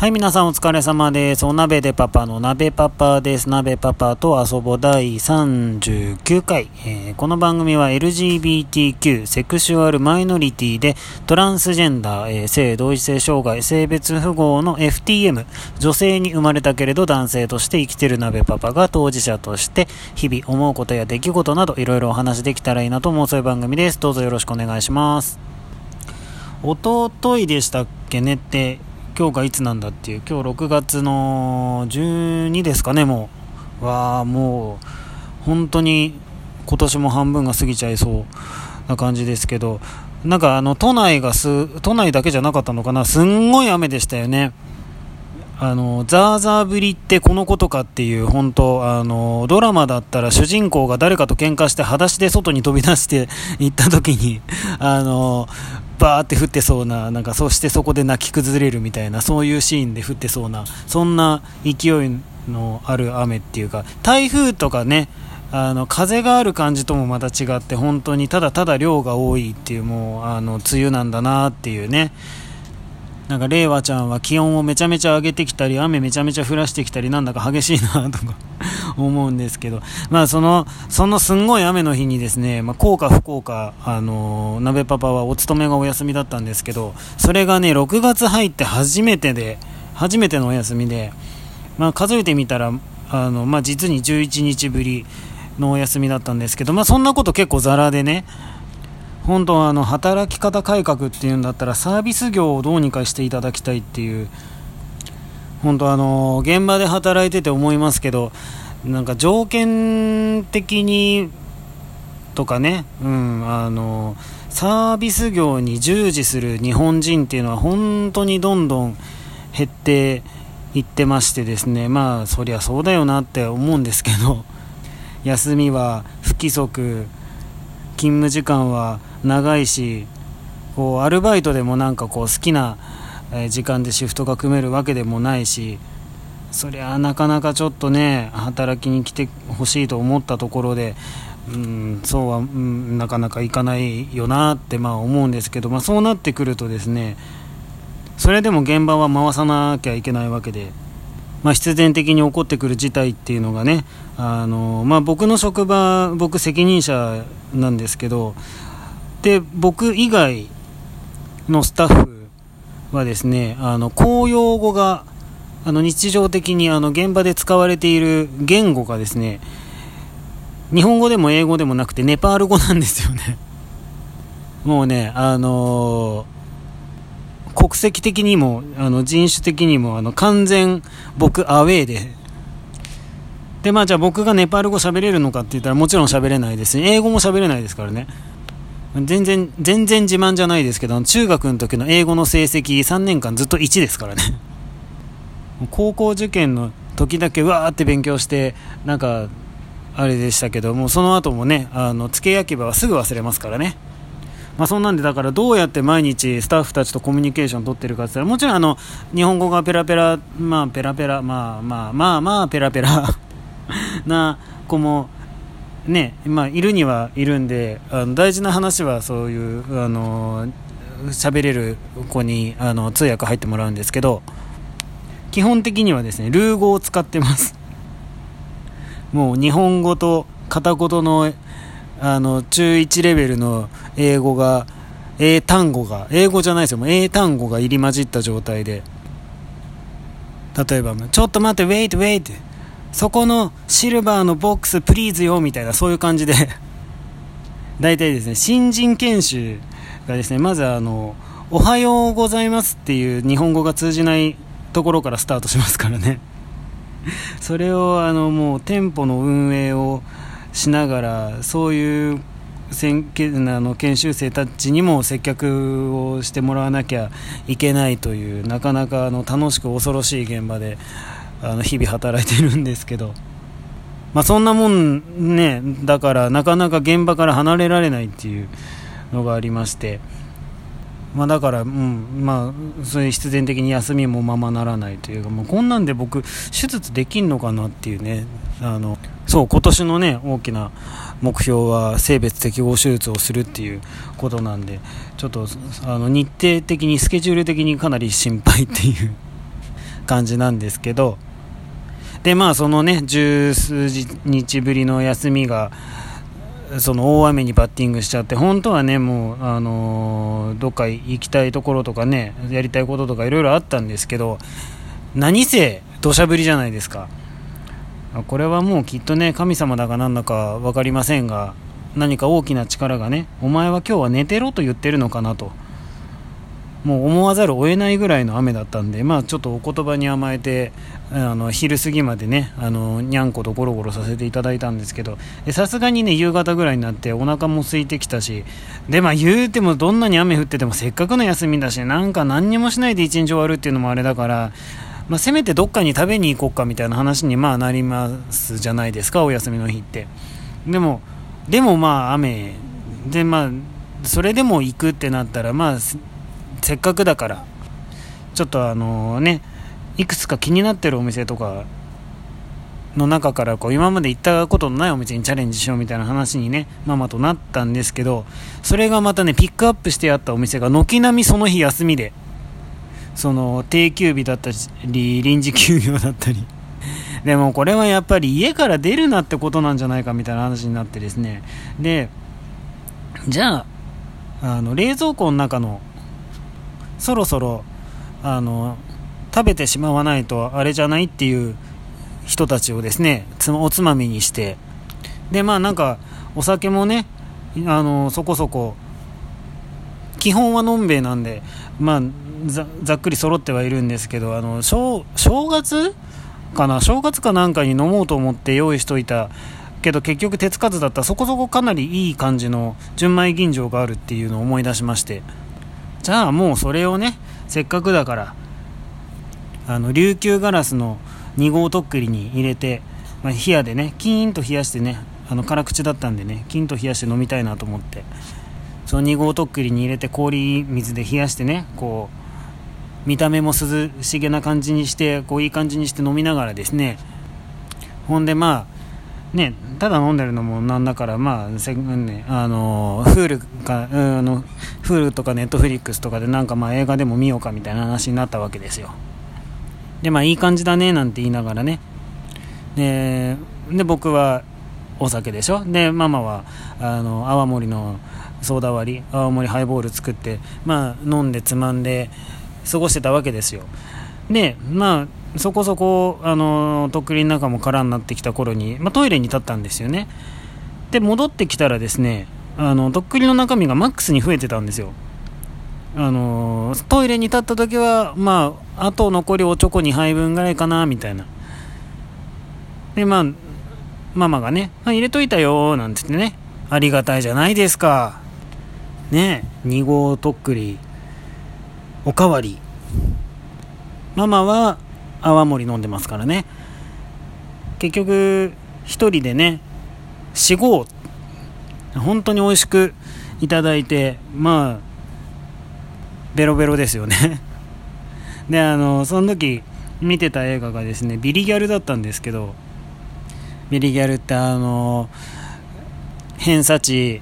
はい、皆さんお疲れ様です。お鍋でパパの鍋パパです。鍋パパと遊ぼ第39回、えー、この番組は LGBTQ、セクシュアルマイノリティでトランスジェンダー、えー、性同一性障害、性別符号の FTM、女性に生まれたけれど男性として生きてる鍋パパが当事者として日々思うことや出来事などいろいろお話できたらいいなと思うそういう番組です。どうぞよろしくお願いします。おとといでしたっけねって今日がいつなんだっていう、今日6月の12ですかね、もう。わあ、もう、本当に今年も半分が過ぎちゃいそうな感じですけど、なんかあの、都内がす、都内だけじゃなかったのかな、すんごい雨でしたよね。あの、ザーザー降りってこのことかっていう、本当あの、ドラマだったら主人公が誰かと喧嘩して裸足で外に飛び出して行った時に、あの、バーって降ってそうな、なんかそしてそこで泣き崩れるみたいな、そういうシーンで降ってそうな、そんな勢いのある雨っていうか、台風とかね、あの風がある感じともまた違って本当にただただ量が多いっていうもうあの梅雨なんだなっていうね。なんか令和ちゃんは気温をめちゃめちゃ上げてきたり雨めちゃめちゃ降らしてきたりなんだか激しいなとか 思うんですけど、まあその、そのすんごい雨の日にですね、まあ幸か不幸か、あのー、鍋パパはお勤めがお休みだったんですけど、それがね、6月入って初めてで、初めてのお休みで、まあ数えてみたら、あの、まあ実に11日ぶりのお休みだったんですけど、まあそんなこと結構ザラでね、本当はあの働き方改革っていうんだったらサービス業をどうにかしていただきたいっていう。本当あの現場で働いてて思いますけどなんか条件的にとかね、うん、あのサービス業に従事する日本人っていうのは本当にどんどん減っていってましてですねまあそりゃそうだよなって思うんですけど休みは不規則勤務時間は長いしこうアルバイトでもなんかこう好きな時間でシフトが組めるわけでもないしそりゃなかなかちょっとね働きに来てほしいと思ったところで、うん、そうは、うん、なかなかいかないよなってまあ思うんですけど、まあ、そうなってくるとですねそれでも現場は回さなきゃいけないわけで。まあ、必然的に起こってくる事態っていうのがねあの、まあ、僕の職場僕責任者なんですけどで僕以外のスタッフはですねあの公用語があの日常的にあの現場で使われている言語がですね日本語でも英語でもなくてネパール語なんですよね。もうねあのー国籍的にもあの人種的にもあの完全僕アウェーで。でまあじゃあ僕がネパール語喋れるのかって言ったらもちろん喋れないです英語も喋れないですからね。全然全然自慢じゃないですけど中学の時の英語の成績3年間ずっと1ですからね。高校受験の時だけわーって勉強してなんかあれでしたけどもその後もねあの付け焼き場はすぐ忘れますからね。まあ、そんなんでだからどうやって毎日スタッフたちとコミュニケーション取ってるかって言ったらもちろんあの日本語がペラペラまあペラペラまあまあまあまあペラペラ な子もねまあいるにはいるんであの大事な話はそういうあの喋れる子にあの通訳入ってもらうんですけど基本的にはですねルー語を使ってます。もう日本語と片言のあの中1レベルの英語が英単語が英語じゃないですよ。もう英単語が入り混じった状態で。例えば「ちょっと待って wait wait そこの silver の box please よ」みたいなそういう感じで。大体ですね新人研修がですねまずあの「おはようございます」っていう日本語が通じないところからスタートしますからね。それをあのもう店舗の運営をしながらそういうあの研修生たちにも接客をしてもらわなきゃいけないというなかなかあの楽しく恐ろしい現場であの日々働いてるんですけど、まあ、そんなもんねだからなかなか現場から離れられないっていうのがありまして。まあ、だから、うんまあ、そういう必然的に休みもままならないというか、もうこんなんで僕、手術できんのかなっていうね、あのそう今年のね大きな目標は性別適合手術をするっていうことなんで、ちょっとあの日程的に、スケジュール的にかなり心配っていう感じなんですけど、で、まあそのね、十数日ぶりの休みが、その大雨にバッティングしちゃって、本当はね、もう、あのー、どっか行きたいところとかね、やりたいこととかいろいろあったんですけど、何せ土砂降りじゃないですか。これはもうきっとね、神様だかなんだか分かりませんが、何か大きな力がね、お前は今日は寝てろと言ってるのかなと。もう思わざるを得ないぐらいの雨だったんで、まあ、ちょっとお言葉に甘えてあの昼過ぎまでねあのにゃんことゴロゴロさせていただいたんですけどさすがにね夕方ぐらいになってお腹も空いてきたしで、まあ、言うてもどんなに雨降っててもせっかくの休みだしなんか何にもしないで一日終わるっていうのもあれだから、まあ、せめてどっかに食べに行こうかみたいな話にまあなりますじゃないですかお休みの日って。でもでもまあ雨。でまあそれでも行くってなったらまあせっかくだからちょっとあのねいくつか気になってるお店とかの中からこう今まで行ったことのないお店にチャレンジしようみたいな話にねママとなったんですけどそれがまたねピックアップしてあったお店が軒並みその日休みでその定休日だったり臨時休業だったり。でもこれはやっぱり家から出るなってことなんじゃないかみたいな話になってですね。でじゃああの冷蔵庫の中のそろそろあの食べてしまわないとあれじゃないっていう人たちをですねおつまみにしてでまあなんかお酒もねあのそこそこ基本はのんべえなんでまあざっくり揃ってはいるんですけどあの正正月かな正月かなんかに飲もうと思って用意しといたけど結局手つかずだったそこそこかなりいい感じの純米吟醸があるっていうのを思い出しまして。じゃあもうそれをねせっかくだからあの琉球ガラスの2号とっくりに入れて、まあ、冷やでねキーンと冷やしてねあの辛口だったんでねキーンと冷やして飲みたいなと思ってその2号とっくりに入れて氷水で冷やしてねこう見た目も涼しげな感じにしてこういい感じにして飲みながらですねほんでまあね、ただ飲んでるのもなんだから、まあ、せね、あの、フールか、あの、フールとかネットフリックスとかでなんかまあ映画でも見ようかみたいな話になったわけですよ。で、まあいい感じだね、なんて言いながらね。で、で僕はお酒でしょ？で、ママは、あの、泡盛のソーダ割り、泡盛ハイボール作って、まあ飲んでつまんで過ごしてたわけですよ。で、まあ、そこそこ、あのとっくりの中も空になってきた頃に、まあ、トイレに立ったんですよね。で戻ってきたらですねあのとっくりの中身がマックスに増えてたんですよ。あのトイレに立った時はまああと残りおちょこ2杯分ぐらいかなみたいな。でまあママがね、入れといたよなんて言ってねありがたいじゃないですか。ね2号とっくりおかわり。ママは泡盛飲んでますからね。結局1人でね4合本当に美味しくいただいてまあベロベロですよね。であのその時見てた映画がですねビリギャルだったんですけどビリギャルってあの偏差値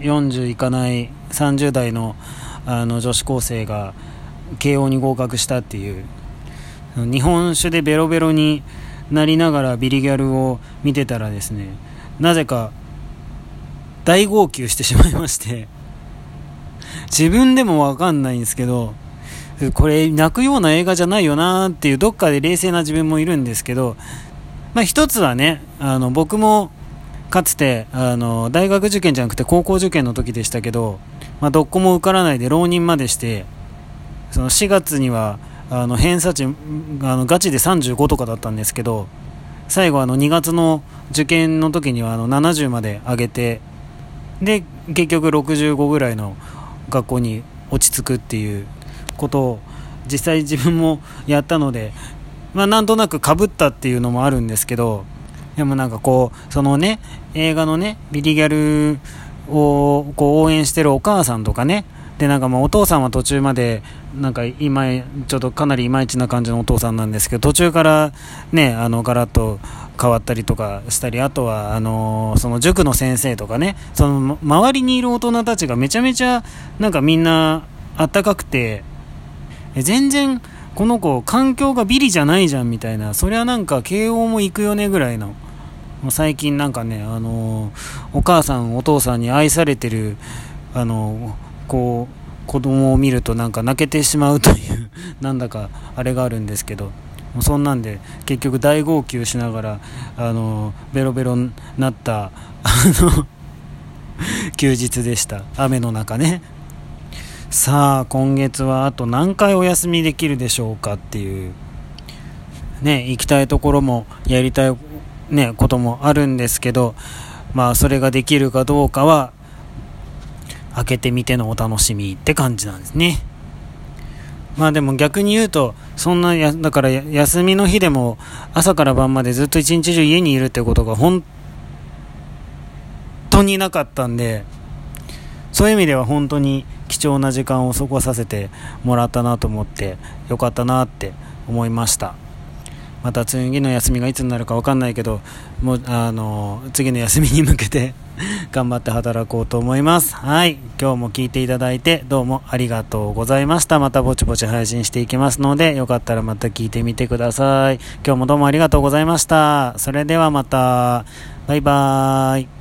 40いかない30代のあの女子高生が慶応に合格したっていう日本酒でベロベロになりながらビリギャルを見てたらですねなぜか大号泣してしまいまして 自分でもわかんないんですけどこれ泣くような映画じゃないよなっていうどっかで冷静な自分もいるんですけど、まあ、一つはねあの僕もかつてあの大学受験じゃなくて高校受験の時でしたけど、まあ、どこも受からないで浪人までしてその4月にはあの偏差値あのガチで35とかだったんですけど最後あの2月の受験の時にはあの70まで上げてで結局65ぐらいの学校に落ち着くっていうことを実際自分もやったので、まあ、なんとなくかぶったっていうのもあるんですけどでもなんかこうそのね映画のねビリギャルをこう応援してるお母さんとかねでなんかもうお父さんは途中までなんか今ちょっとかなりいまいちな感じのお父さんなんですけど途中からねあのガラッと変わったりとかしたりあとはあのその塾の先生とかねその周りにいる大人たちがめちゃめちゃなんかみんなあったかくて全然この子環境がビリじゃないじゃんみたいなそりゃなんか慶応も行くよねぐらいのもう最近なんかね、あのお母さんお父さんに愛されてるあのこう子供を見るとなんか泣けてしまうという なんだかあれがあるんですけどもうそんなんで結局大号泣しながらあのベロベロになったあの 休日でした。雨の中ね。さあ今月はあと何回お休みできるでしょうかっていう。ね行きたいところもやりたいねこともあるんですけどまあそれができるかどうかは開けてみてのお楽しみって感じなんですね。まあでも逆に言うとそんなやだから休みの日でも朝から晩までずっと一日中家にいるってことが本当になかったんでそういう意味では本当に貴重な時間を過ごさせてもらったなと思ってよかったなって思いました。また次の休みがいつになるか分かんないけどもうあの次の休みに向けて 頑張って働こうと思います。はい。今日も聞いていただいてどうもありがとうございました。またぼちぼち配信していきますのでよかったらまた聞いてみてください。今日もどうもありがとうございました。それではまた。バイバーイ。